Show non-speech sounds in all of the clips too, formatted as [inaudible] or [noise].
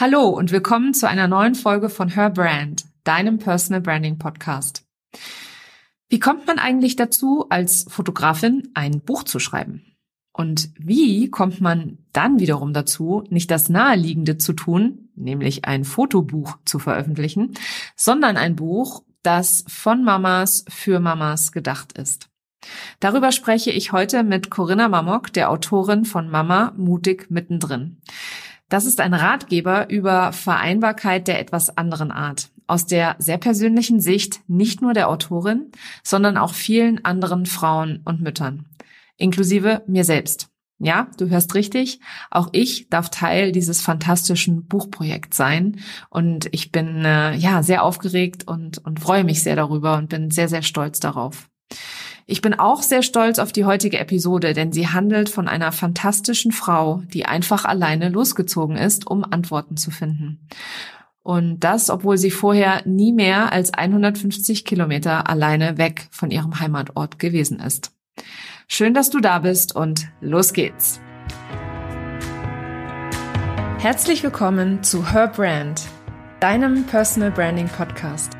Hallo und willkommen zu einer neuen Folge von Her Brand, deinem Personal Branding Podcast. Wie kommt man eigentlich dazu, als Fotografin ein Buch zu schreiben? Und wie kommt man dann wiederum dazu, nicht das Naheliegende zu tun, nämlich ein Fotobuch zu veröffentlichen, sondern ein Buch, das von Mamas für Mamas gedacht ist? Darüber spreche ich heute mit Corinna Mamok, der Autorin von Mama mutig mittendrin. Das ist ein Ratgeber über Vereinbarkeit der etwas anderen Art, aus der sehr persönlichen Sicht nicht nur der Autorin, sondern auch vielen anderen Frauen und Müttern, inklusive mir selbst. Ja, du hörst richtig, auch ich darf Teil dieses fantastischen Buchprojekts sein und ich bin äh, ja sehr aufgeregt und und freue mich sehr darüber und bin sehr sehr stolz darauf. Ich bin auch sehr stolz auf die heutige Episode, denn sie handelt von einer fantastischen Frau, die einfach alleine losgezogen ist, um Antworten zu finden. Und das, obwohl sie vorher nie mehr als 150 Kilometer alleine weg von ihrem Heimatort gewesen ist. Schön, dass du da bist und los geht's. Herzlich willkommen zu Her Brand, deinem Personal Branding Podcast.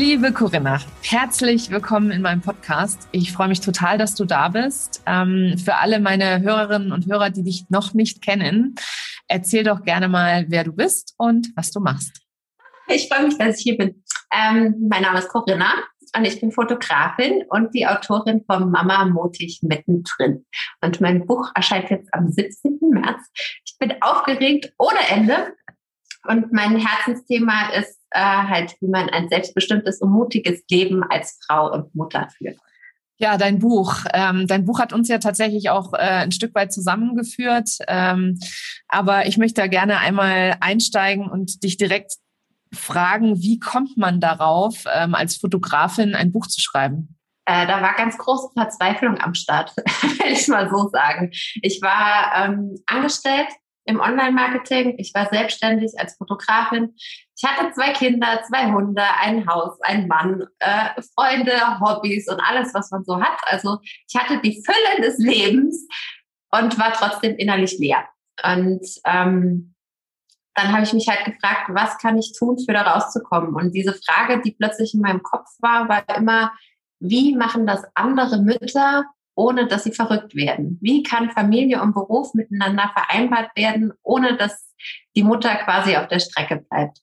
Liebe Corinna, herzlich willkommen in meinem Podcast. Ich freue mich total, dass du da bist. Ähm, für alle meine Hörerinnen und Hörer, die dich noch nicht kennen, erzähl doch gerne mal, wer du bist und was du machst. Ich freue mich, dass ich hier bin. Ähm, mein Name ist Corinna und ich bin Fotografin und die Autorin von Mama mutig mittendrin. Und mein Buch erscheint jetzt am 17. März. Ich bin aufgeregt ohne Ende. Und mein Herzensthema ist äh, halt, wie man ein selbstbestimmtes und mutiges Leben als Frau und Mutter führt. Ja, dein Buch. Ähm, dein Buch hat uns ja tatsächlich auch äh, ein Stück weit zusammengeführt. Ähm, aber ich möchte da gerne einmal einsteigen und dich direkt fragen, wie kommt man darauf, ähm, als Fotografin ein Buch zu schreiben? Äh, da war ganz große Verzweiflung am Start, [laughs] will ich mal so sagen. Ich war ähm, angestellt im Online-Marketing. Ich war selbstständig als Fotografin. Ich hatte zwei Kinder, zwei Hunde, ein Haus, ein Mann, äh, Freunde, Hobbys und alles, was man so hat. Also ich hatte die Fülle des Lebens und war trotzdem innerlich leer. Und ähm, dann habe ich mich halt gefragt, was kann ich tun, für da rauszukommen? Und diese Frage, die plötzlich in meinem Kopf war, war immer, wie machen das andere Mütter, ohne dass sie verrückt werden? Wie kann Familie und Beruf miteinander vereinbart werden, ohne dass die Mutter quasi auf der Strecke bleibt?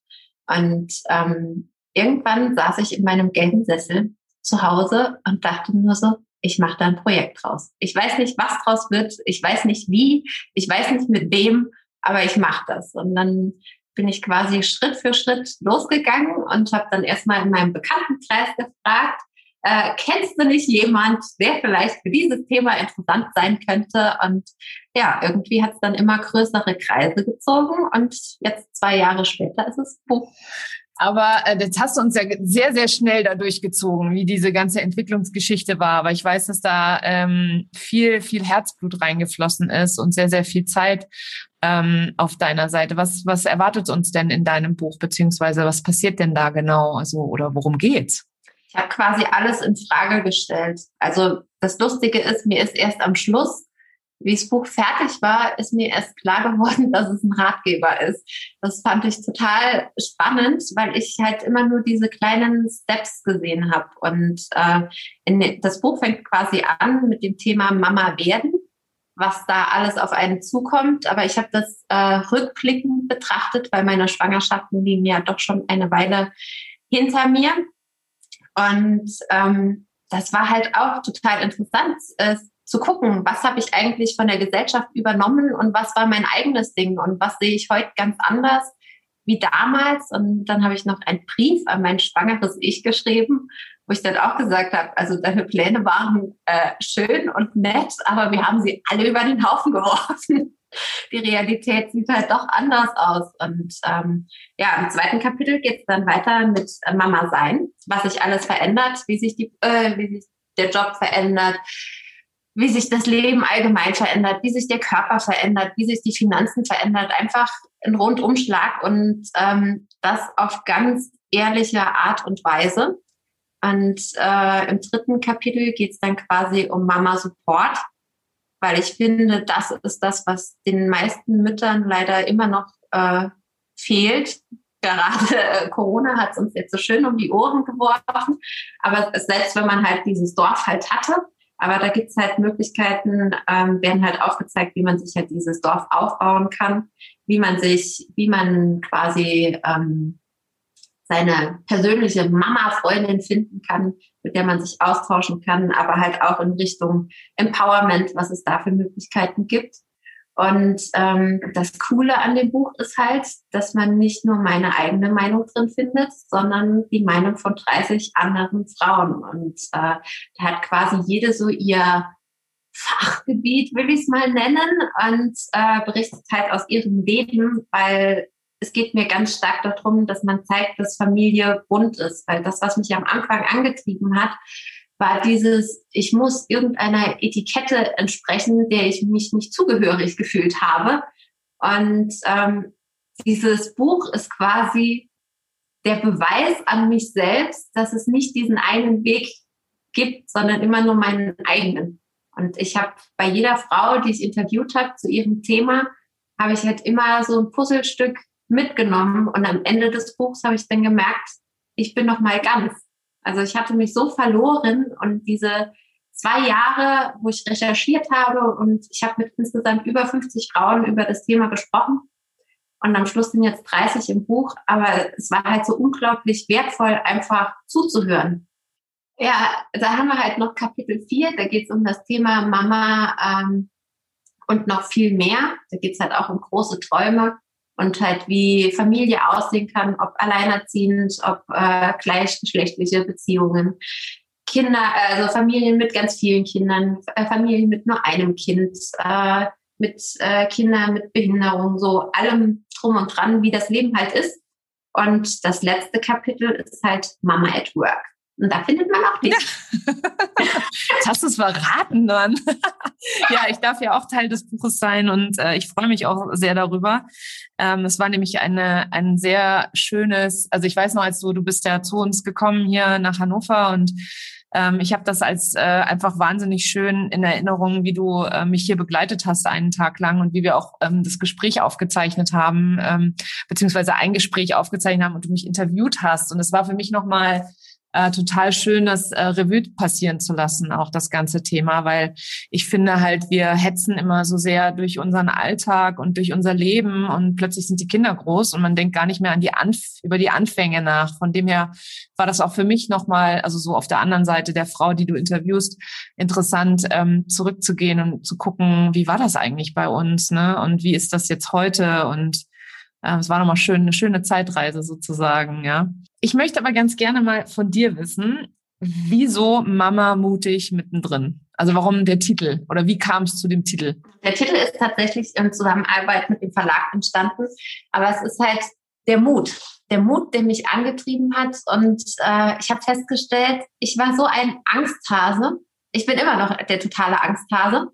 Und ähm, irgendwann saß ich in meinem gelben Sessel zu Hause und dachte nur so, ich mache da ein Projekt draus. Ich weiß nicht, was draus wird, ich weiß nicht wie, ich weiß nicht mit wem, aber ich mache das. Und dann bin ich quasi Schritt für Schritt losgegangen und habe dann erstmal in meinem Bekanntenkreis gefragt, äh, kennst du nicht jemand, der vielleicht für dieses Thema interessant sein könnte? Und ja, irgendwie hat es dann immer größere Kreise gezogen und jetzt zwei Jahre später ist es Buch. Aber äh, das hast du uns ja sehr, sehr schnell da durchgezogen, wie diese ganze Entwicklungsgeschichte war. Aber ich weiß, dass da ähm, viel, viel Herzblut reingeflossen ist und sehr, sehr viel Zeit ähm, auf deiner Seite. Was, was erwartet uns denn in deinem Buch, beziehungsweise was passiert denn da genau? Also, oder worum geht's? Ich habe quasi alles in Frage gestellt. Also das Lustige ist, mir ist erst am Schluss wie das Buch fertig war, ist mir erst klar geworden, [laughs] dass es ein Ratgeber ist. Das fand ich total spannend, weil ich halt immer nur diese kleinen Steps gesehen habe. Und äh, in, das Buch fängt quasi an mit dem Thema Mama werden, was da alles auf einen zukommt. Aber ich habe das äh, rückblickend betrachtet, weil meine Schwangerschaften liegen ja doch schon eine Weile hinter mir. Und ähm, das war halt auch total interessant. Es zu gucken, was habe ich eigentlich von der Gesellschaft übernommen und was war mein eigenes Ding und was sehe ich heute ganz anders wie damals. Und dann habe ich noch einen Brief an mein schwangeres Ich geschrieben, wo ich dann auch gesagt habe, also deine Pläne waren äh, schön und nett, aber wir haben sie alle über den Haufen geworfen. Die Realität sieht halt doch anders aus. Und ähm, ja, im zweiten Kapitel geht es dann weiter mit Mama sein, was sich alles verändert, wie sich die, äh, wie sich der Job verändert, wie sich das Leben allgemein verändert, wie sich der Körper verändert, wie sich die Finanzen verändert. Einfach ein Rundumschlag und ähm, das auf ganz ehrliche Art und Weise. Und äh, im dritten Kapitel geht es dann quasi um Mama Support, weil ich finde, das ist das, was den meisten Müttern leider immer noch äh, fehlt. Gerade äh, Corona hat es uns jetzt so schön um die Ohren geworfen, aber selbst wenn man halt dieses Dorf halt hatte, aber da gibt es halt Möglichkeiten, ähm, werden halt aufgezeigt, wie man sich halt dieses Dorf aufbauen kann, wie man sich, wie man quasi ähm, seine persönliche Mama-Freundin finden kann, mit der man sich austauschen kann, aber halt auch in Richtung Empowerment, was es da für Möglichkeiten gibt. Und ähm, das Coole an dem Buch ist halt, dass man nicht nur meine eigene Meinung drin findet, sondern die Meinung von 30 anderen Frauen. Und äh, da hat quasi jede so ihr Fachgebiet, will ich es mal nennen, und äh, berichtet halt aus ihrem Leben, weil es geht mir ganz stark darum, dass man zeigt, dass Familie bunt ist, weil das, was mich am Anfang angetrieben hat, war dieses, ich muss irgendeiner Etikette entsprechen, der ich mich nicht zugehörig gefühlt habe. Und ähm, dieses Buch ist quasi der Beweis an mich selbst, dass es nicht diesen einen Weg gibt, sondern immer nur meinen eigenen. Und ich habe bei jeder Frau, die ich interviewt habe zu ihrem Thema, habe ich halt immer so ein Puzzlestück mitgenommen und am Ende des Buchs habe ich dann gemerkt, ich bin noch mal ganz. Also ich hatte mich so verloren und diese zwei Jahre, wo ich recherchiert habe und ich habe mit insgesamt über 50 Frauen über das Thema gesprochen und am Schluss sind jetzt 30 im Buch, aber es war halt so unglaublich wertvoll, einfach zuzuhören. Ja, da haben wir halt noch Kapitel 4, da geht es um das Thema Mama ähm, und noch viel mehr. Da geht es halt auch um große Träume und halt wie Familie aussehen kann, ob alleinerziehend, ob äh, gleichgeschlechtliche Beziehungen, Kinder, also Familien mit ganz vielen Kindern, äh, Familien mit nur einem Kind, äh, mit äh, Kindern mit Behinderung, so allem drum und dran, wie das Leben halt ist. Und das letzte Kapitel ist halt Mama at Work. Und da findet man auch nichts. [laughs] Jetzt hast du es verraten dann. [laughs] ja, ich darf ja auch Teil des Buches sein und äh, ich freue mich auch sehr darüber. Ähm, es war nämlich eine, ein sehr schönes, also ich weiß noch, als du, du bist ja zu uns gekommen hier nach Hannover und ähm, ich habe das als äh, einfach wahnsinnig schön in Erinnerung, wie du äh, mich hier begleitet hast einen Tag lang und wie wir auch ähm, das Gespräch aufgezeichnet haben, ähm, beziehungsweise ein Gespräch aufgezeichnet haben und du mich interviewt hast. Und es war für mich nochmal äh, total schön, das äh, Revue passieren zu lassen, auch das ganze Thema, weil ich finde halt, wir hetzen immer so sehr durch unseren Alltag und durch unser Leben und plötzlich sind die Kinder groß und man denkt gar nicht mehr an die Anf über die Anfänge nach. Von dem her war das auch für mich nochmal, also so auf der anderen Seite der Frau, die du interviewst, interessant, ähm, zurückzugehen und zu gucken, wie war das eigentlich bei uns, ne? Und wie ist das jetzt heute? Und äh, es war nochmal schön, eine schöne Zeitreise sozusagen, ja. Ich möchte aber ganz gerne mal von dir wissen, wieso Mama mutig mittendrin? Also warum der Titel oder wie kam es zu dem Titel? Der Titel ist tatsächlich in Zusammenarbeit mit dem Verlag entstanden, aber es ist halt der Mut, der Mut, der mich angetrieben hat und äh, ich habe festgestellt, ich war so ein Angsthase. Ich bin immer noch der totale Angsthase.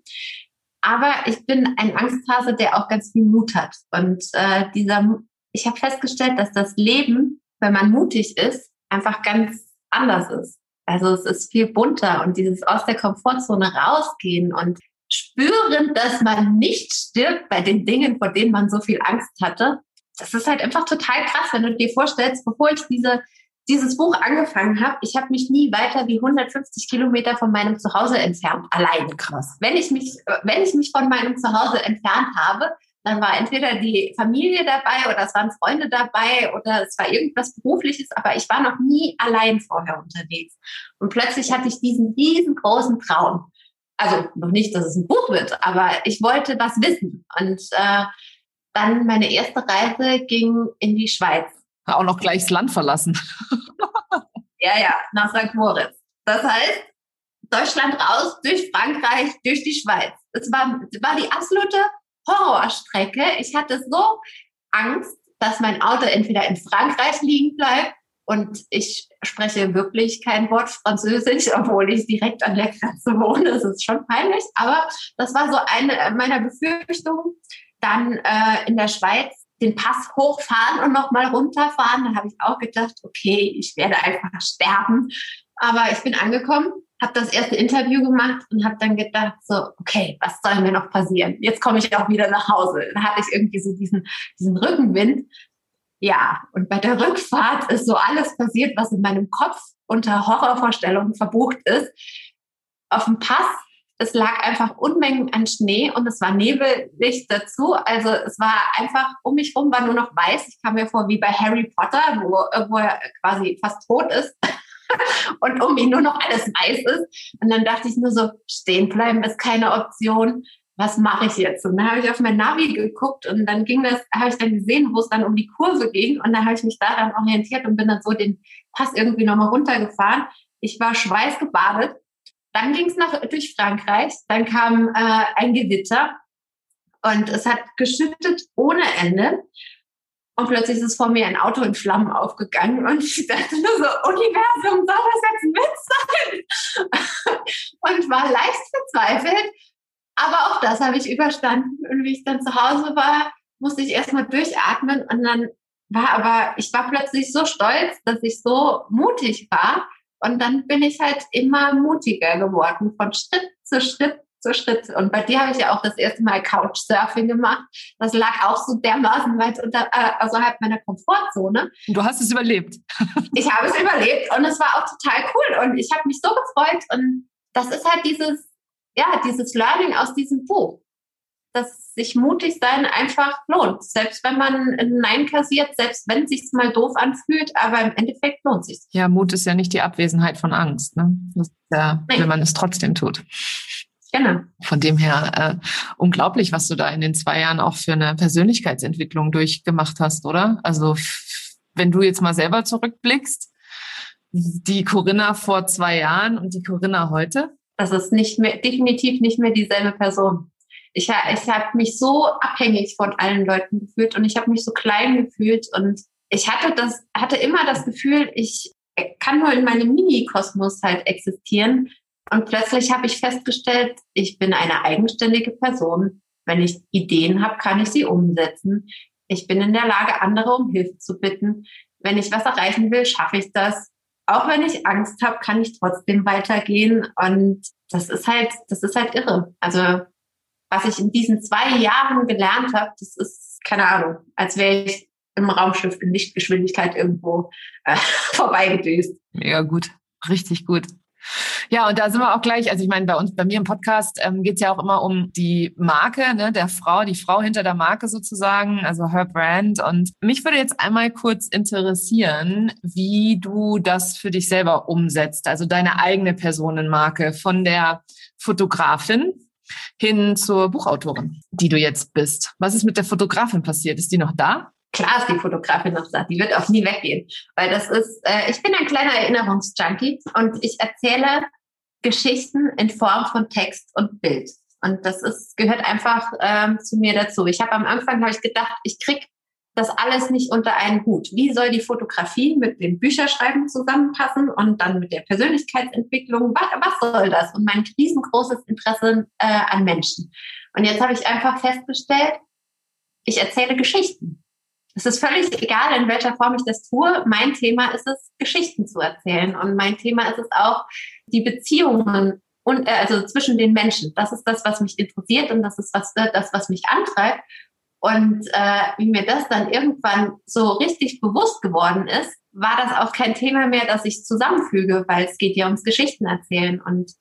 Aber ich bin ein Angsthase, der auch ganz viel Mut hat. Und äh, dieser, ich habe festgestellt, dass das Leben, wenn man mutig ist, einfach ganz anders ist. Also es ist viel bunter und dieses aus der Komfortzone rausgehen und spüren, dass man nicht stirbt bei den Dingen, vor denen man so viel Angst hatte. Das ist halt einfach total krass, wenn du dir vorstellst, bevor ich diese dieses Buch angefangen habe, ich habe mich nie weiter wie 150 Kilometer von meinem Zuhause entfernt, alleine. Krass. Wenn ich mich, wenn ich mich von meinem Zuhause entfernt habe, dann war entweder die Familie dabei oder es waren Freunde dabei oder es war irgendwas Berufliches, aber ich war noch nie allein vorher unterwegs. Und plötzlich hatte ich diesen riesengroßen Traum. Also noch nicht, dass es ein Buch wird, aber ich wollte was wissen. Und äh, dann meine erste Reise ging in die Schweiz auch noch gleich das Land verlassen. [laughs] ja, ja, nach St. Moritz. Das heißt, Deutschland raus, durch Frankreich, durch die Schweiz. Es war, war die absolute Horrorstrecke. Ich hatte so Angst, dass mein Auto entweder in Frankreich liegen bleibt und ich spreche wirklich kein Wort Französisch, obwohl ich direkt an der Grenze wohne. Das ist schon peinlich. Aber das war so eine meiner Befürchtungen. Dann äh, in der Schweiz den Pass hochfahren und nochmal runterfahren. Da habe ich auch gedacht, okay, ich werde einfach sterben. Aber ich bin angekommen, habe das erste Interview gemacht und habe dann gedacht, so, okay, was soll mir noch passieren? Jetzt komme ich auch wieder nach Hause. Dann hatte ich irgendwie so diesen, diesen Rückenwind. Ja, und bei der Rückfahrt ist so alles passiert, was in meinem Kopf unter Horrorvorstellungen verbucht ist. Auf dem Pass, es lag einfach Unmengen an Schnee und es war nebelig dazu. Also es war einfach, um mich rum war nur noch weiß. Ich kam mir vor wie bei Harry Potter, wo, wo er quasi fast tot ist [laughs] und um ihn nur noch alles weiß ist. Und dann dachte ich nur so, stehen bleiben ist keine Option was mache ich jetzt? Und dann habe ich auf mein Navi geguckt und dann ging das, habe ich dann gesehen, wo es dann um die Kurve ging und dann habe ich mich daran orientiert und bin dann so den Pass irgendwie nochmal runtergefahren. Ich war schweißgebadet. Dann ging es durch Frankreich, dann kam äh, ein Gewitter und es hat geschüttet ohne Ende. Und plötzlich ist vor mir ein Auto in Flammen aufgegangen und ich dachte nur so, Universum, soll das jetzt Witz sein? [laughs] und war leicht verzweifelt aber auch das habe ich überstanden. Und wie ich dann zu Hause war, musste ich erstmal durchatmen. Und dann war aber, ich war plötzlich so stolz, dass ich so mutig war. Und dann bin ich halt immer mutiger geworden, von Schritt zu Schritt zu Schritt. Und bei dir habe ich ja auch das erste Mal Couchsurfing gemacht. Das lag auch so dermaßen weit unter, äh, außerhalb meiner Komfortzone. Du hast es überlebt. [laughs] ich habe es überlebt und es war auch total cool. Und ich habe mich so gefreut. Und das ist halt dieses, ja, dieses Learning aus diesem Buch, dass sich mutig sein einfach lohnt. Selbst wenn man ein Nein kassiert, selbst wenn es sich mal doof anfühlt, aber im Endeffekt lohnt sich. Ja, Mut ist ja nicht die Abwesenheit von Angst, ne? Ja, wenn man es trotzdem tut. Genau. Von dem her äh, unglaublich, was du da in den zwei Jahren auch für eine Persönlichkeitsentwicklung durchgemacht hast, oder? Also wenn du jetzt mal selber zurückblickst, die Corinna vor zwei Jahren und die Corinna heute, das ist nicht mehr, definitiv nicht mehr dieselbe Person. Ich, ich habe mich so abhängig von allen Leuten gefühlt und ich habe mich so klein gefühlt und ich hatte das, hatte immer das Gefühl, ich kann nur in meinem Mini-Kosmos halt existieren. Und plötzlich habe ich festgestellt, ich bin eine eigenständige Person. Wenn ich Ideen habe, kann ich sie umsetzen. Ich bin in der Lage, andere um Hilfe zu bitten. Wenn ich was erreichen will, schaffe ich das auch wenn ich Angst habe, kann ich trotzdem weitergehen. Und das ist halt, das ist halt irre. Also was ich in diesen zwei Jahren gelernt habe, das ist keine Ahnung, als wäre ich im Raumschiff in Lichtgeschwindigkeit irgendwo äh, [laughs] vorbeigedüst. Mega gut, richtig gut. Ja, und da sind wir auch gleich, also ich meine, bei uns, bei mir im Podcast ähm, geht es ja auch immer um die Marke, ne, der Frau, die Frau hinter der Marke sozusagen, also her Brand. Und mich würde jetzt einmal kurz interessieren, wie du das für dich selber umsetzt, also deine eigene Personenmarke von der Fotografin hin zur Buchautorin, die du jetzt bist. Was ist mit der Fotografin passiert? Ist die noch da? klar ist die Fotografin noch da, die wird auch nie weggehen, weil das ist, äh, ich bin ein kleiner Erinnerungsjunkie und ich erzähle Geschichten in Form von Text und Bild. Und das ist, gehört einfach ähm, zu mir dazu. Ich habe am Anfang habe ich gedacht, ich krieg das alles nicht unter einen Hut. Wie soll die Fotografie mit dem Bücherschreiben zusammenpassen und dann mit der Persönlichkeitsentwicklung? Was, was soll das? Und mein riesengroßes Interesse äh, an Menschen. Und jetzt habe ich einfach festgestellt, ich erzähle Geschichten. Es ist völlig egal, in welcher Form ich das tue. Mein Thema ist es, Geschichten zu erzählen. Und mein Thema ist es auch, die Beziehungen und, äh, also zwischen den Menschen. Das ist das, was mich interessiert und das ist was, äh, das, was mich antreibt. Und äh, wie mir das dann irgendwann so richtig bewusst geworden ist, war das auch kein Thema mehr, das ich zusammenfüge, weil es geht ja ums Geschichten erzählen. Und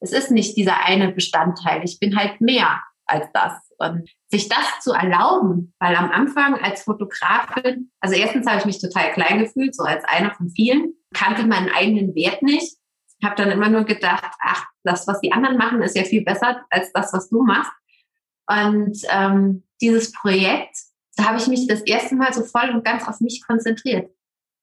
es ist nicht dieser eine Bestandteil. Ich bin halt mehr als das. Und sich das zu erlauben, weil am Anfang als Fotografin, also erstens habe ich mich total klein gefühlt, so als einer von vielen, kannte meinen eigenen Wert nicht, habe dann immer nur gedacht, ach, das, was die anderen machen, ist ja viel besser als das, was du machst. Und ähm, dieses Projekt, da habe ich mich das erste Mal so voll und ganz auf mich konzentriert.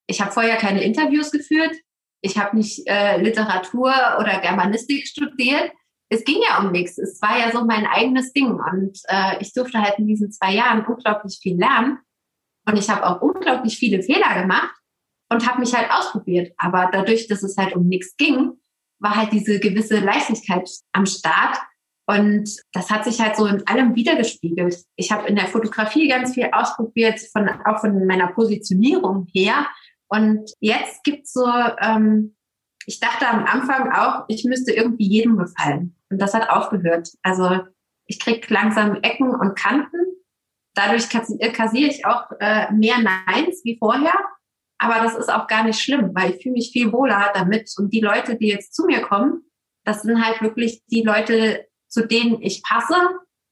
Ich habe vorher keine Interviews geführt, ich habe nicht äh, Literatur oder Germanistik studiert, es ging ja um nichts. Es war ja so mein eigenes Ding. Und äh, ich durfte halt in diesen zwei Jahren unglaublich viel lernen. Und ich habe auch unglaublich viele Fehler gemacht und habe mich halt ausprobiert. Aber dadurch, dass es halt um nichts ging, war halt diese gewisse Leichtigkeit am Start. Und das hat sich halt so in allem wiedergespiegelt. Ich habe in der Fotografie ganz viel ausprobiert, von, auch von meiner Positionierung her. Und jetzt gibt's so, ähm, ich dachte am Anfang auch, ich müsste irgendwie jedem gefallen. Und das hat aufgehört. Also ich krieg langsam Ecken und Kanten. Dadurch kassiere ich auch äh, mehr Neins wie vorher. Aber das ist auch gar nicht schlimm, weil ich fühle mich viel wohler damit. Und die Leute, die jetzt zu mir kommen, das sind halt wirklich die Leute, zu denen ich passe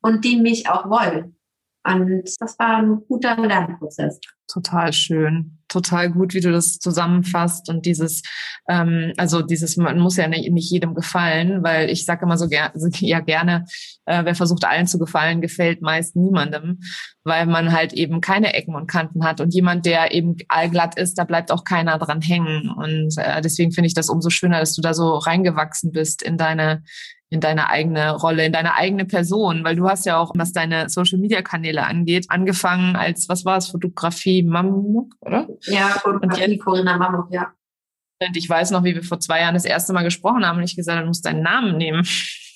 und die mich auch wollen. Und das war ein guter Lernprozess. Total schön, total gut, wie du das zusammenfasst und dieses, ähm, also dieses, man muss ja nicht, nicht jedem gefallen, weil ich sage immer so ger ja gerne, äh, wer versucht allen zu gefallen, gefällt meist niemandem, weil man halt eben keine Ecken und Kanten hat und jemand, der eben allglatt ist, da bleibt auch keiner dran hängen und äh, deswegen finde ich das umso schöner, dass du da so reingewachsen bist in deine in deine eigene Rolle, in deine eigene Person, weil du hast ja auch, was deine Social Media Kanäle angeht, angefangen als, was war es, Fotografie Mamuk, oder? Ja, Fotografie Corinna Mamuk, ja. Und ich weiß noch, wie wir vor zwei Jahren das erste Mal gesprochen haben und ich gesagt, du musst deinen Namen nehmen.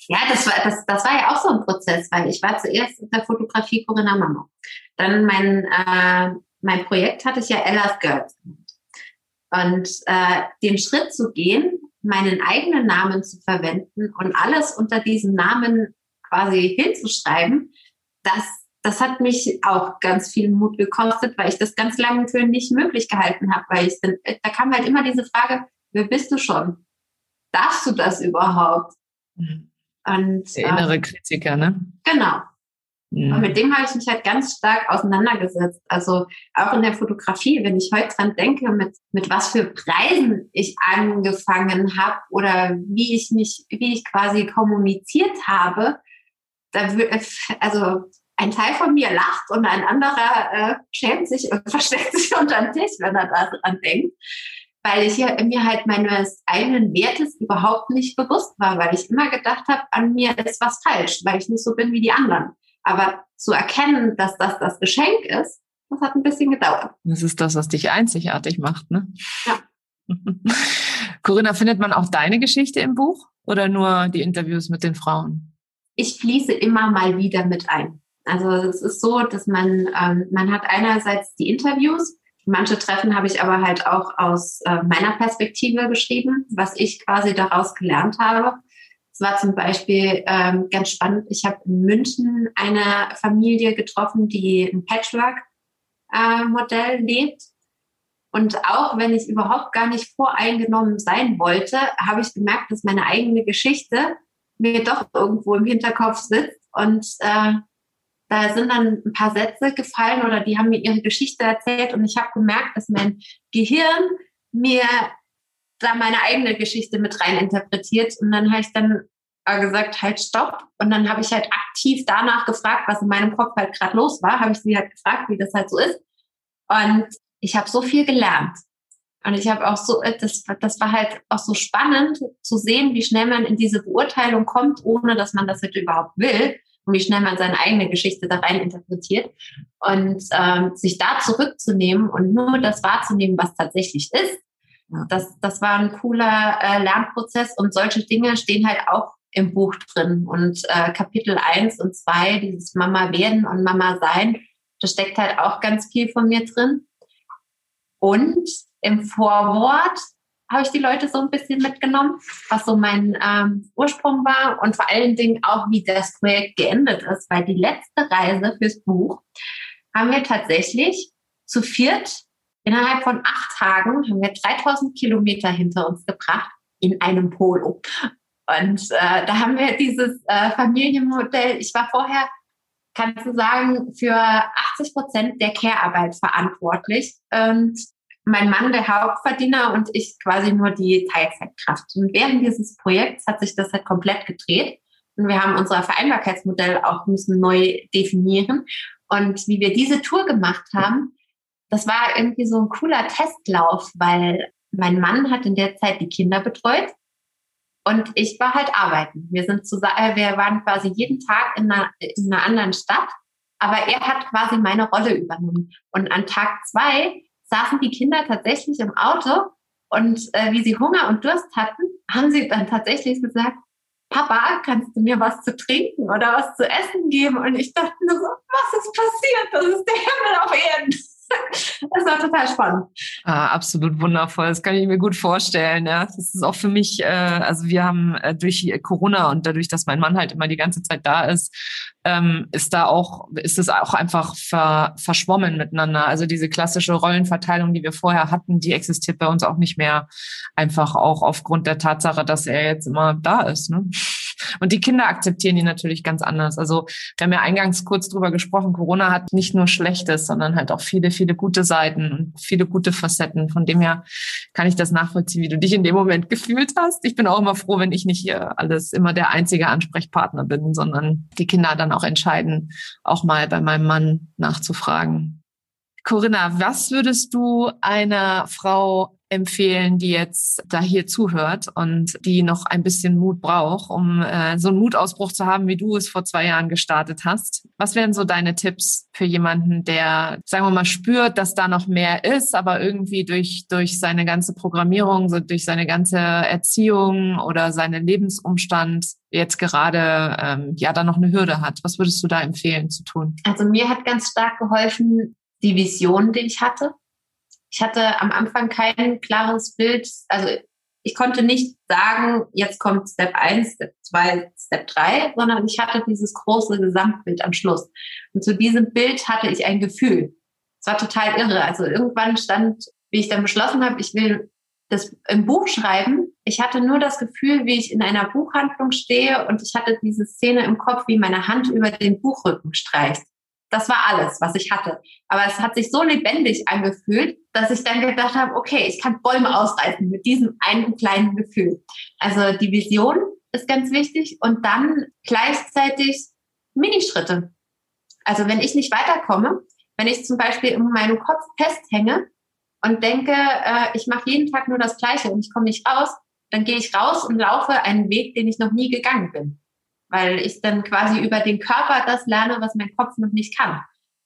Ja, das war, das, das war ja auch so ein Prozess, weil ich war zuerst in der Fotografie Corinna Mamuk. Dann mein, äh, mein Projekt hatte ich ja Ella's Girls. Und äh, den Schritt zu gehen, meinen eigenen Namen zu verwenden und alles unter diesem Namen quasi hinzuschreiben, das, das hat mich auch ganz viel Mut gekostet, weil ich das ganz lange für nicht möglich gehalten habe, weil ich dann, da kam halt immer diese Frage, wer bist du schon? Darfst du das überhaupt? Mhm. Und, Der innere ähm, Kritiker, ne? Genau. Mhm. Und mit dem habe ich mich halt ganz stark auseinandergesetzt. Also auch in der Fotografie, wenn ich heute dran denke, mit, mit was für Preisen ich angefangen habe oder wie ich mich, wie ich quasi kommuniziert habe, da also ein Teil von mir lacht und ein anderer äh, schämt sich und [laughs] versteckt sich unter den Tisch, wenn er daran denkt. Weil ich ja mir halt meines eigenen Wertes überhaupt nicht bewusst war, weil ich immer gedacht habe, an mir ist was falsch, weil ich nicht so bin wie die anderen. Aber zu erkennen, dass das das Geschenk ist, das hat ein bisschen gedauert. Das ist das, was dich einzigartig macht, ne? Ja. [laughs] Corinna, findet man auch deine Geschichte im Buch oder nur die Interviews mit den Frauen? Ich fließe immer mal wieder mit ein. Also es ist so, dass man, ähm, man hat einerseits die Interviews, manche Treffen habe ich aber halt auch aus äh, meiner Perspektive geschrieben, was ich quasi daraus gelernt habe. Es war zum Beispiel ähm, ganz spannend. Ich habe in München eine Familie getroffen, die ein Patchwork-Modell äh, lebt. Und auch wenn ich überhaupt gar nicht voreingenommen sein wollte, habe ich gemerkt, dass meine eigene Geschichte mir doch irgendwo im Hinterkopf sitzt. Und äh, da sind dann ein paar Sätze gefallen oder die haben mir ihre Geschichte erzählt. Und ich habe gemerkt, dass mein Gehirn mir da meine eigene Geschichte mit rein interpretiert und dann habe ich dann gesagt, halt stopp. Und dann habe ich halt aktiv danach gefragt, was in meinem Kopf halt gerade los war, habe ich sie halt gefragt, wie das halt so ist. Und ich habe so viel gelernt. Und ich habe auch so, das, das war halt auch so spannend zu sehen, wie schnell man in diese Beurteilung kommt, ohne dass man das halt überhaupt will und wie schnell man seine eigene Geschichte da rein interpretiert. Und ähm, sich da zurückzunehmen und nur das wahrzunehmen, was tatsächlich ist, das, das war ein cooler äh, Lernprozess und solche Dinge stehen halt auch im Buch drin. Und äh, Kapitel 1 und 2, dieses Mama werden und Mama sein, da steckt halt auch ganz viel von mir drin. Und im Vorwort habe ich die Leute so ein bisschen mitgenommen, was so mein ähm, Ursprung war und vor allen Dingen auch, wie das Projekt geendet ist, weil die letzte Reise fürs Buch haben wir tatsächlich zu viert Innerhalb von acht Tagen haben wir 3000 Kilometer hinter uns gebracht in einem Polo. Und äh, da haben wir dieses äh, Familienmodell. Ich war vorher, kannst du sagen, für 80 Prozent der Care-Arbeit verantwortlich. Und mein Mann der Hauptverdiener und ich quasi nur die Teilzeitkraft. Und während dieses Projekts hat sich das halt komplett gedreht. Und wir haben unser Vereinbarkeitsmodell auch müssen neu definieren. Und wie wir diese Tour gemacht haben, das war irgendwie so ein cooler Testlauf, weil mein Mann hat in der Zeit die Kinder betreut Und ich war halt arbeiten. Wir sind zusammen, äh, wir waren quasi jeden Tag in einer, in einer anderen Stadt, aber er hat quasi meine Rolle übernommen. Und an Tag zwei saßen die Kinder tatsächlich im Auto und äh, wie sie Hunger und Durst hatten, haben sie dann tatsächlich gesagt, Papa, kannst du mir was zu trinken oder was zu essen geben? Und ich dachte nur so, was ist passiert? Das ist der Himmel auf Erden. [laughs] Das war total spannend. Ah, absolut wundervoll. Das kann ich mir gut vorstellen. Ja, das ist auch für mich. Äh, also wir haben äh, durch Corona und dadurch, dass mein Mann halt immer die ganze Zeit da ist, ähm, ist da auch ist es auch einfach ver, verschwommen miteinander. Also diese klassische Rollenverteilung, die wir vorher hatten, die existiert bei uns auch nicht mehr. Einfach auch aufgrund der Tatsache, dass er jetzt immer da ist. Ne? Und die Kinder akzeptieren die natürlich ganz anders. Also wir haben ja eingangs kurz drüber gesprochen. Corona hat nicht nur Schlechtes, sondern halt auch viele viele gute Seiten und viele gute Facetten. Von dem her kann ich das nachvollziehen, wie du dich in dem Moment gefühlt hast. Ich bin auch immer froh, wenn ich nicht hier alles immer der einzige Ansprechpartner bin, sondern die Kinder dann auch entscheiden, auch mal bei meinem Mann nachzufragen. Corinna, was würdest du einer Frau empfehlen, die jetzt da hier zuhört und die noch ein bisschen Mut braucht, um äh, so einen Mutausbruch zu haben, wie du es vor zwei Jahren gestartet hast. Was wären so deine Tipps für jemanden, der, sagen wir mal, spürt, dass da noch mehr ist, aber irgendwie durch, durch seine ganze Programmierung, so durch seine ganze Erziehung oder seinen Lebensumstand jetzt gerade ähm, ja da noch eine Hürde hat? Was würdest du da empfehlen zu tun? Also mir hat ganz stark geholfen die Vision, die ich hatte ich hatte am Anfang kein klares Bild. Also ich konnte nicht sagen, jetzt kommt Step 1, Step 2, Step 3, sondern ich hatte dieses große Gesamtbild am Schluss. Und zu diesem Bild hatte ich ein Gefühl. Es war total irre. Also irgendwann stand, wie ich dann beschlossen habe, ich will das im Buch schreiben. Ich hatte nur das Gefühl, wie ich in einer Buchhandlung stehe und ich hatte diese Szene im Kopf, wie meine Hand über den Buchrücken streicht. Das war alles, was ich hatte. Aber es hat sich so lebendig angefühlt, dass ich dann gedacht habe, okay, ich kann Bäume ausreißen mit diesem einen kleinen Gefühl. Also die Vision ist ganz wichtig und dann gleichzeitig Minischritte. Also wenn ich nicht weiterkomme, wenn ich zum Beispiel in meinem Kopf festhänge und denke, äh, ich mache jeden Tag nur das Gleiche und ich komme nicht raus, dann gehe ich raus und laufe einen Weg, den ich noch nie gegangen bin weil ich dann quasi über den Körper das lerne, was mein Kopf noch nicht kann.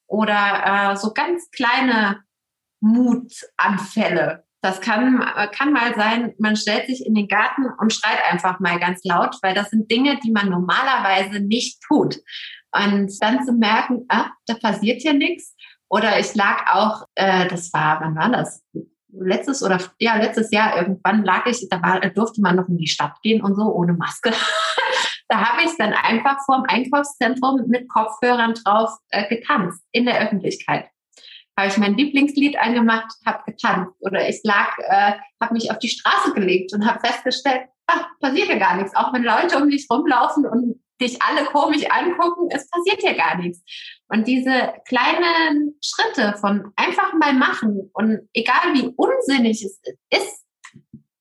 Oder äh, so ganz kleine Mutanfälle. Das kann, äh, kann mal sein, man stellt sich in den Garten und schreit einfach mal ganz laut, weil das sind Dinge, die man normalerweise nicht tut. Und dann zu merken, ah, da passiert hier nichts. Oder ich lag auch, äh, das war, wann war das? Letztes oder ja, letztes Jahr irgendwann lag ich, da war, durfte man noch in die Stadt gehen und so ohne Maske. [laughs] Da habe ich dann einfach vorm Einkaufszentrum mit Kopfhörern drauf äh, getanzt in der Öffentlichkeit. Habe ich mein Lieblingslied angemacht, habe getanzt oder ich lag, äh, habe mich auf die Straße gelegt und habe festgestellt, ach, passiert ja gar nichts. Auch wenn Leute um dich rumlaufen und dich alle komisch angucken, es passiert ja gar nichts. Und diese kleinen Schritte von einfach mal machen und egal wie unsinnig es ist,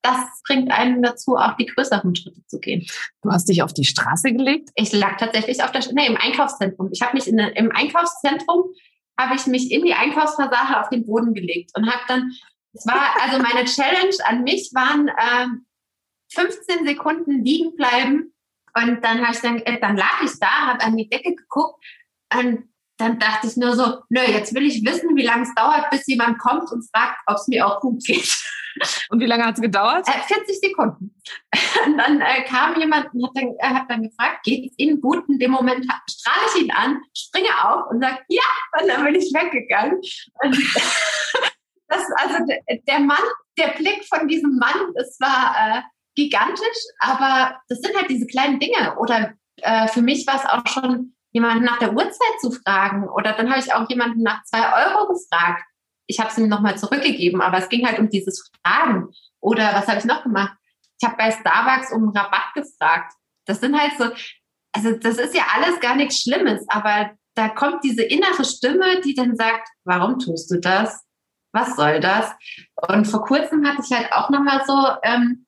das bringt einen dazu, auch die größeren Schritte zu gehen. Du hast dich auf die Straße gelegt? Ich lag tatsächlich auf der, nee, im Einkaufszentrum. Ich habe mich in, im Einkaufszentrum, habe ich mich in die Einkaufspassage auf den Boden gelegt und habe dann, es war, also meine Challenge an mich waren äh, 15 Sekunden liegen bleiben und dann habe ich dann, äh, dann lag ich da, habe an die Decke geguckt und dann dachte ich nur so, nö, jetzt will ich wissen, wie lange es dauert, bis jemand kommt und fragt, ob es mir auch gut geht. Und wie lange hat es gedauert? Äh, 40 Sekunden. Und dann äh, kam jemand und hat dann, äh, hat dann gefragt, geht es Ihnen gut? In dem Moment strahle ich ihn an, springe auf und sage, ja, und dann bin ich weggegangen. [laughs] Das, also der Mann, der Blick von diesem Mann, das war äh, gigantisch, aber das sind halt diese kleinen Dinge. Oder äh, für mich war es auch schon jemanden nach der Uhrzeit zu fragen. Oder dann habe ich auch jemanden nach zwei Euro gefragt. Ich habe es ihm nochmal zurückgegeben, aber es ging halt um dieses Fragen. Oder was habe ich noch gemacht? Ich habe bei Starbucks um Rabatt gefragt. Das sind halt so, also das ist ja alles gar nichts Schlimmes, aber da kommt diese innere Stimme, die dann sagt, warum tust du das? Was soll das? Und vor kurzem hatte ich halt auch nochmal so ähm,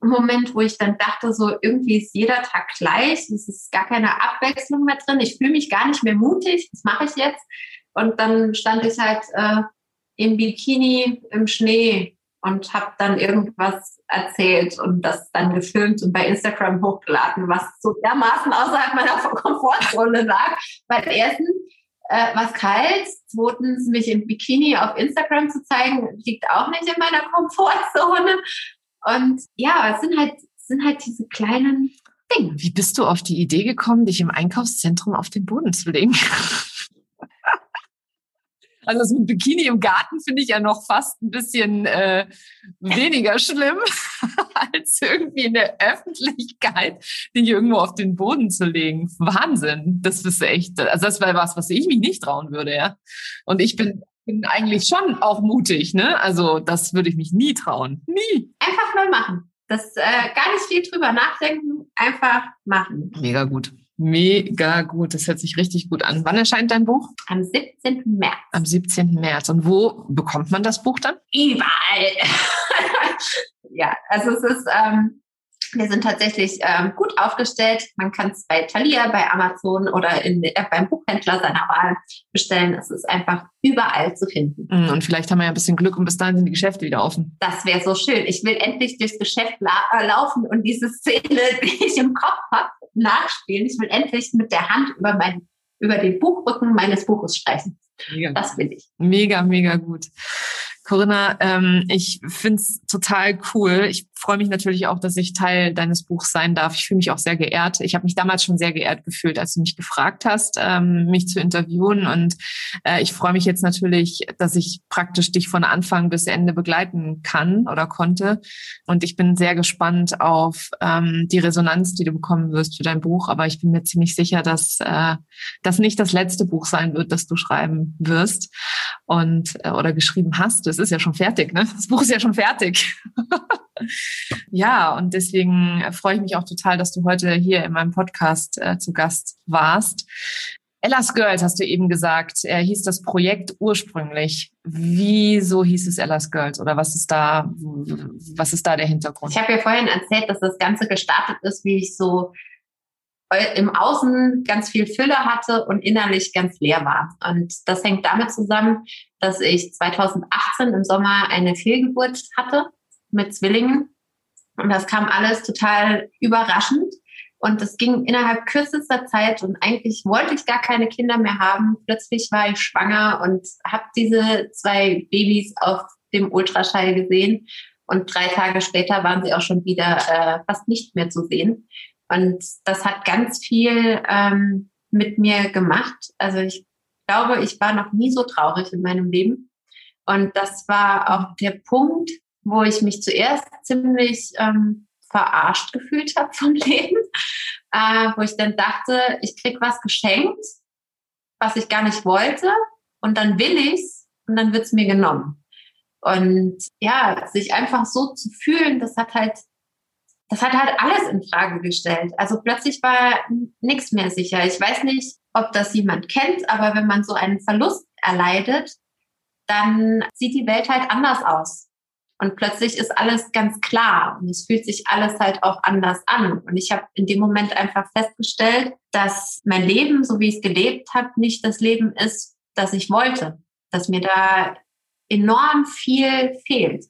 Moment, wo ich dann dachte, so irgendwie ist jeder Tag gleich, es ist gar keine Abwechslung mehr drin, ich fühle mich gar nicht mehr mutig, das mache ich jetzt. Und dann stand ich halt äh, im Bikini im Schnee und habe dann irgendwas erzählt und das dann gefilmt und bei Instagram hochgeladen, was so dermaßen außerhalb meiner Komfortzone lag. Weil erstens äh, was kalt, zweitens mich im Bikini auf Instagram zu zeigen, liegt auch nicht in meiner Komfortzone. Und ja, es sind halt, es sind halt diese kleinen Dinge. Wie bist du auf die Idee gekommen, dich im Einkaufszentrum auf den Boden zu legen? [laughs] Also das mit Bikini im Garten finde ich ja noch fast ein bisschen äh, weniger schlimm, [laughs] als irgendwie in der Öffentlichkeit dich irgendwo auf den Boden zu legen. Wahnsinn. Das ist echt, also das wäre was, was ich mich nicht trauen würde, ja. Und ich bin, bin eigentlich schon auch mutig, ne? Also das würde ich mich nie trauen. Nie. Einfach mal machen. Das äh, gar nicht viel drüber nachdenken, einfach machen. Mega gut. Mega gut, das hört sich richtig gut an. Wann erscheint dein Buch? Am 17. März. Am 17. März. Und wo bekommt man das Buch dann? Überall. [laughs] ja, also es ist, ähm, wir sind tatsächlich ähm, gut aufgestellt. Man kann es bei Thalia, bei Amazon oder in, äh, beim Buchhändler seiner Wahl bestellen. Es ist einfach überall zu finden. Mm, und vielleicht haben wir ja ein bisschen Glück und bis dahin sind die Geschäfte wieder offen. Das wäre so schön. Ich will endlich durchs Geschäft la äh, laufen und diese Szene, [laughs] die ich im Kopf habe, nachspielen. Ich will endlich mit der Hand über, mein, über den Buchrücken meines Buches streichen. Mega. Das will ich. Mega, mega gut. Corinna, ähm, ich find's total cool. Ich freue mich natürlich auch, dass ich Teil deines Buchs sein darf. Ich fühle mich auch sehr geehrt. Ich habe mich damals schon sehr geehrt gefühlt, als du mich gefragt hast, ähm, mich zu interviewen. Und äh, ich freue mich jetzt natürlich, dass ich praktisch dich von Anfang bis Ende begleiten kann oder konnte. Und ich bin sehr gespannt auf ähm, die Resonanz, die du bekommen wirst für dein Buch. Aber ich bin mir ziemlich sicher, dass äh, das nicht das letzte Buch sein wird, das du schreiben wirst und äh, oder geschrieben hast. Es ist ja schon fertig, ne? Das Buch ist ja schon fertig. [laughs] ja, und deswegen freue ich mich auch total, dass du heute hier in meinem Podcast äh, zu Gast warst. Ella's Girls hast du eben gesagt, äh, hieß das Projekt ursprünglich. Wieso hieß es Ella's Girls oder was ist da, was ist da der Hintergrund? Ich habe ja vorhin erzählt, dass das Ganze gestartet ist, wie ich so im Außen ganz viel Fülle hatte und innerlich ganz leer war. Und das hängt damit zusammen, dass ich 2018 im Sommer eine Fehlgeburt hatte mit Zwillingen. Und das kam alles total überraschend. Und das ging innerhalb kürzester Zeit und eigentlich wollte ich gar keine Kinder mehr haben. Plötzlich war ich schwanger und habe diese zwei Babys auf dem Ultraschall gesehen. Und drei Tage später waren sie auch schon wieder äh, fast nicht mehr zu sehen. Und das hat ganz viel ähm, mit mir gemacht. Also ich glaube, ich war noch nie so traurig in meinem Leben. Und das war auch der Punkt, wo ich mich zuerst ziemlich ähm, verarscht gefühlt habe vom [laughs] Leben, äh, wo ich dann dachte, ich krieg was geschenkt, was ich gar nicht wollte, und dann will ich's und dann wird's mir genommen. Und ja, sich einfach so zu fühlen, das hat halt das hat halt alles in Frage gestellt. Also plötzlich war nichts mehr sicher. Ich weiß nicht, ob das jemand kennt, aber wenn man so einen Verlust erleidet, dann sieht die Welt halt anders aus. Und plötzlich ist alles ganz klar und es fühlt sich alles halt auch anders an. Und ich habe in dem Moment einfach festgestellt, dass mein Leben, so wie ich es gelebt habe, nicht das Leben ist, das ich wollte. Dass mir da enorm viel fehlt.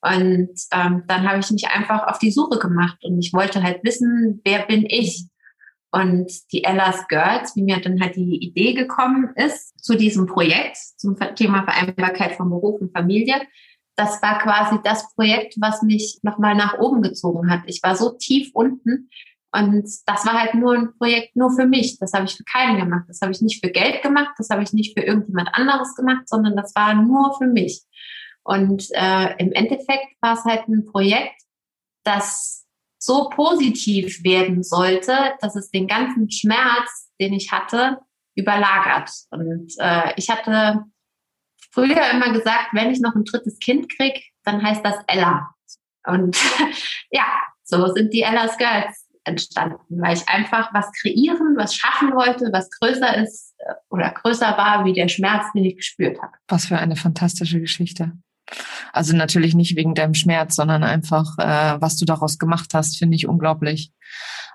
Und ähm, dann habe ich mich einfach auf die Suche gemacht und ich wollte halt wissen, wer bin ich? Und die Ella's Girls, wie mir dann halt die Idee gekommen ist zu diesem Projekt, zum Thema Vereinbarkeit von Beruf und Familie, das war quasi das Projekt, was mich nochmal nach oben gezogen hat. Ich war so tief unten und das war halt nur ein Projekt nur für mich. Das habe ich für keinen gemacht. Das habe ich nicht für Geld gemacht. Das habe ich nicht für irgendjemand anderes gemacht, sondern das war nur für mich. Und äh, im Endeffekt war es halt ein Projekt, das so positiv werden sollte, dass es den ganzen Schmerz, den ich hatte, überlagert. Und äh, ich hatte früher immer gesagt, wenn ich noch ein drittes Kind krieg, dann heißt das Ella. Und [laughs] ja, so sind die Ella's Girls entstanden, weil ich einfach was kreieren, was schaffen wollte, was größer ist äh, oder größer war wie der Schmerz, den ich gespürt habe. Was für eine fantastische Geschichte. Also natürlich nicht wegen deinem Schmerz, sondern einfach, äh, was du daraus gemacht hast, finde ich unglaublich.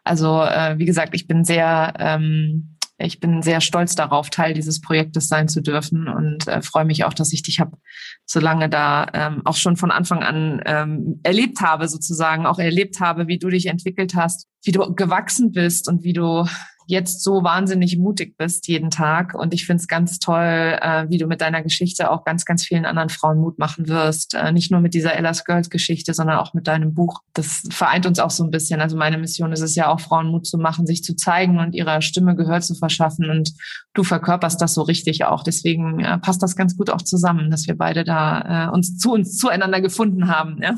Also äh, wie gesagt, ich bin sehr ähm, ich bin sehr stolz darauf, Teil dieses Projektes sein zu dürfen und äh, freue mich auch, dass ich dich habe so lange da ähm, auch schon von Anfang an ähm, erlebt habe, sozusagen, auch erlebt habe, wie du dich entwickelt hast, wie du gewachsen bist und wie du jetzt so wahnsinnig mutig bist jeden Tag. Und ich finde es ganz toll, äh, wie du mit deiner Geschichte auch ganz, ganz vielen anderen Frauen Mut machen wirst. Äh, nicht nur mit dieser Ella's Girls Geschichte, sondern auch mit deinem Buch. Das vereint uns auch so ein bisschen. Also meine Mission ist es ja auch, Frauen Mut zu machen, sich zu zeigen und ihrer Stimme Gehör zu verschaffen. Und du verkörperst das so richtig auch. Deswegen äh, passt das ganz gut auch zusammen, dass wir beide da äh, uns zu uns zueinander gefunden haben. Ja?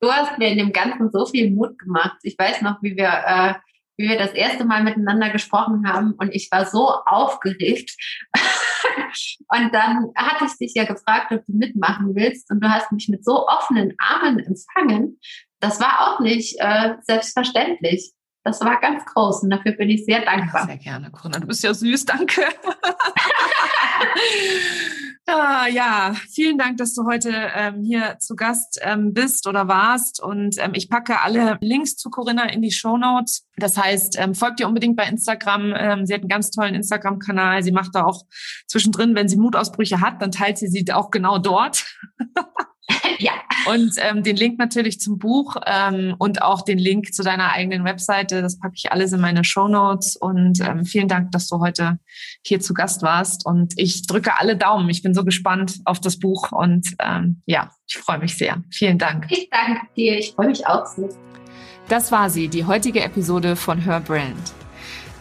Du hast mir in dem Ganzen so viel Mut gemacht. Ich weiß noch, wie wir äh, wie wir das erste Mal miteinander gesprochen haben und ich war so aufgeregt. [laughs] und dann hatte ich dich ja gefragt, ob du mitmachen willst und du hast mich mit so offenen Armen empfangen. Das war auch nicht äh, selbstverständlich. Das war ganz groß und dafür bin ich sehr dankbar. Sehr gerne, Corona. Du bist ja süß, danke. [laughs] [laughs] Ah, ja, vielen Dank, dass du heute ähm, hier zu Gast ähm, bist oder warst. Und ähm, ich packe alle Links zu Corinna in die Show Notes. Das heißt, ähm, folgt ihr unbedingt bei Instagram. Ähm, sie hat einen ganz tollen Instagram-Kanal. Sie macht da auch zwischendrin, wenn sie Mutausbrüche hat, dann teilt sie sie auch genau dort. [laughs] ja. Und ähm, den Link natürlich zum Buch ähm, und auch den Link zu deiner eigenen Webseite. Das packe ich alles in meine Show Notes. Und ähm, vielen Dank, dass du heute hier zu Gast warst. Und ich drücke alle Daumen. Ich bin so gespannt auf das Buch. Und ähm, ja, ich freue mich sehr. Vielen Dank. Ich danke dir. Ich freue mich auch so. Das war sie, die heutige Episode von Her Brand.